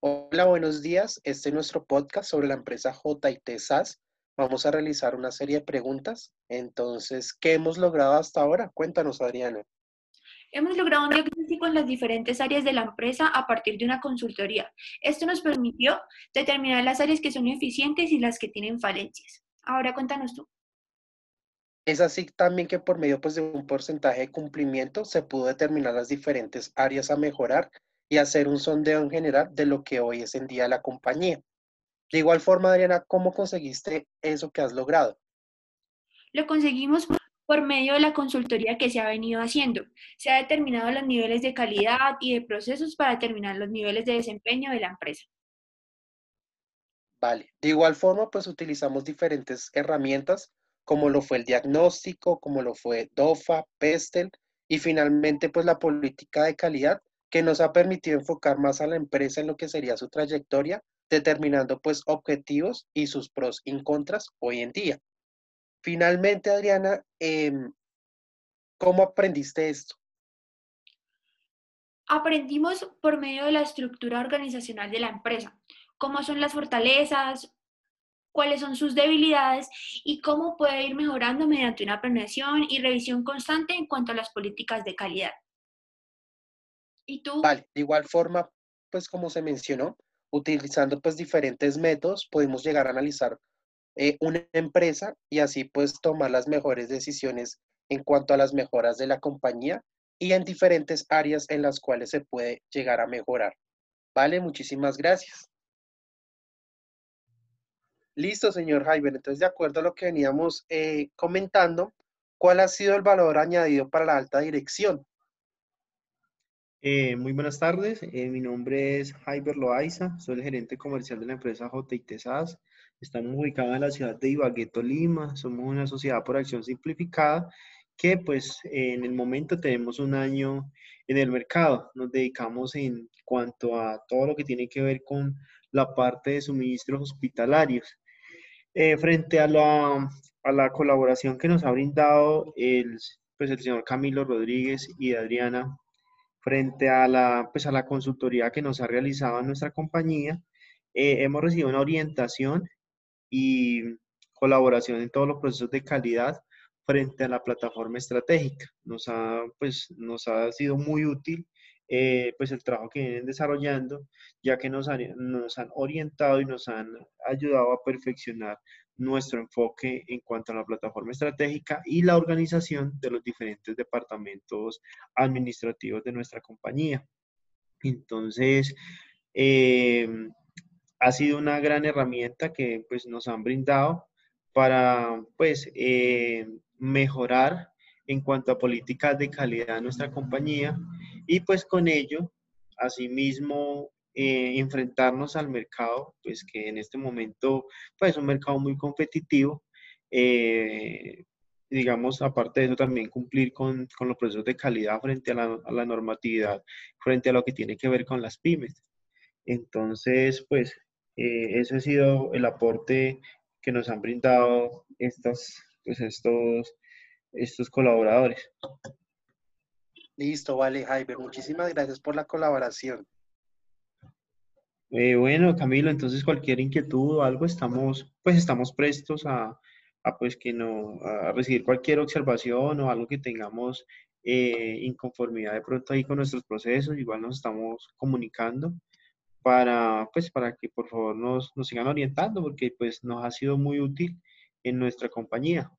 Hola, buenos días. Este es nuestro podcast sobre la empresa JIT SAS. Vamos a realizar una serie de preguntas. Entonces, ¿qué hemos logrado hasta ahora? Cuéntanos, Adriana. Hemos logrado un diagnóstico en las diferentes áreas de la empresa a partir de una consultoría. Esto nos permitió determinar las áreas que son eficientes y las que tienen falencias. Ahora cuéntanos tú. Es así también que por medio pues, de un porcentaje de cumplimiento se pudo determinar las diferentes áreas a mejorar y hacer un sondeo en general de lo que hoy es en día la compañía. De igual forma, Adriana, ¿cómo conseguiste eso que has logrado? Lo conseguimos por medio de la consultoría que se ha venido haciendo. Se ha determinado los niveles de calidad y de procesos para determinar los niveles de desempeño de la empresa. Vale. De igual forma, pues utilizamos diferentes herramientas como lo fue el diagnóstico, como lo fue DOFA, PESTEL y finalmente pues la política de calidad que nos ha permitido enfocar más a la empresa en lo que sería su trayectoria, determinando pues objetivos y sus pros y contras hoy en día. Finalmente, Adriana, em, ¿cómo aprendiste esto? Aprendimos por medio de la estructura organizacional de la empresa, cómo son las fortalezas, cuáles son sus debilidades y cómo puede ir mejorando mediante una planeación y revisión constante en cuanto a las políticas de calidad. Vale, de igual forma, pues como se mencionó, utilizando pues diferentes métodos, podemos llegar a analizar eh, una empresa y así pues tomar las mejores decisiones en cuanto a las mejoras de la compañía y en diferentes áreas en las cuales se puede llegar a mejorar. Vale, muchísimas gracias. Listo, señor Jaime. Entonces, de acuerdo a lo que veníamos eh, comentando, ¿cuál ha sido el valor añadido para la alta dirección? Eh, muy buenas tardes, eh, mi nombre es Jaiber Loaiza, soy el gerente comercial de la empresa JIT SAS. Estamos ubicados en la ciudad de Ibagué, Tolima, somos una sociedad por acción simplificada que pues en el momento tenemos un año en el mercado. Nos dedicamos en cuanto a todo lo que tiene que ver con la parte de suministros hospitalarios. Eh, frente a la, a la colaboración que nos ha brindado el, pues el señor Camilo Rodríguez y Adriana frente a la, pues a la consultoría que nos ha realizado nuestra compañía, eh, hemos recibido una orientación y colaboración en todos los procesos de calidad frente a la plataforma estratégica. Nos ha, pues, nos ha sido muy útil eh, pues el trabajo que vienen desarrollando, ya que nos nos han orientado y nos han ayudado a perfeccionar nuestro enfoque en cuanto a la plataforma estratégica y la organización de los diferentes departamentos administrativos de nuestra compañía. Entonces, em, ha sido una gran herramienta que pues, nos han brindado para pues, em, mejorar en cuanto a políticas de calidad de nuestra compañía y pues con ello, asimismo, eh, enfrentarnos al mercado, pues que en este momento pues, es un mercado muy competitivo. Eh, digamos, aparte de eso, también cumplir con, con los procesos de calidad frente a la, a la, normatividad, frente a lo que tiene que ver con las pymes. Entonces, pues, eh, ese ha sido el aporte que nos han brindado estas, pues, estos, estos colaboradores. Listo, vale, Jaime. Muchísimas gracias por la colaboración. Eh, bueno, Camilo, entonces cualquier inquietud o algo, estamos, pues estamos prestos a, pues que no, a recibir cualquier observación o algo que tengamos eh, inconformidad de pronto ahí con nuestros procesos, igual nos estamos comunicando para, pues, para que por favor nos, nos sigan orientando, porque pues nos ha sido muy útil en nuestra compañía.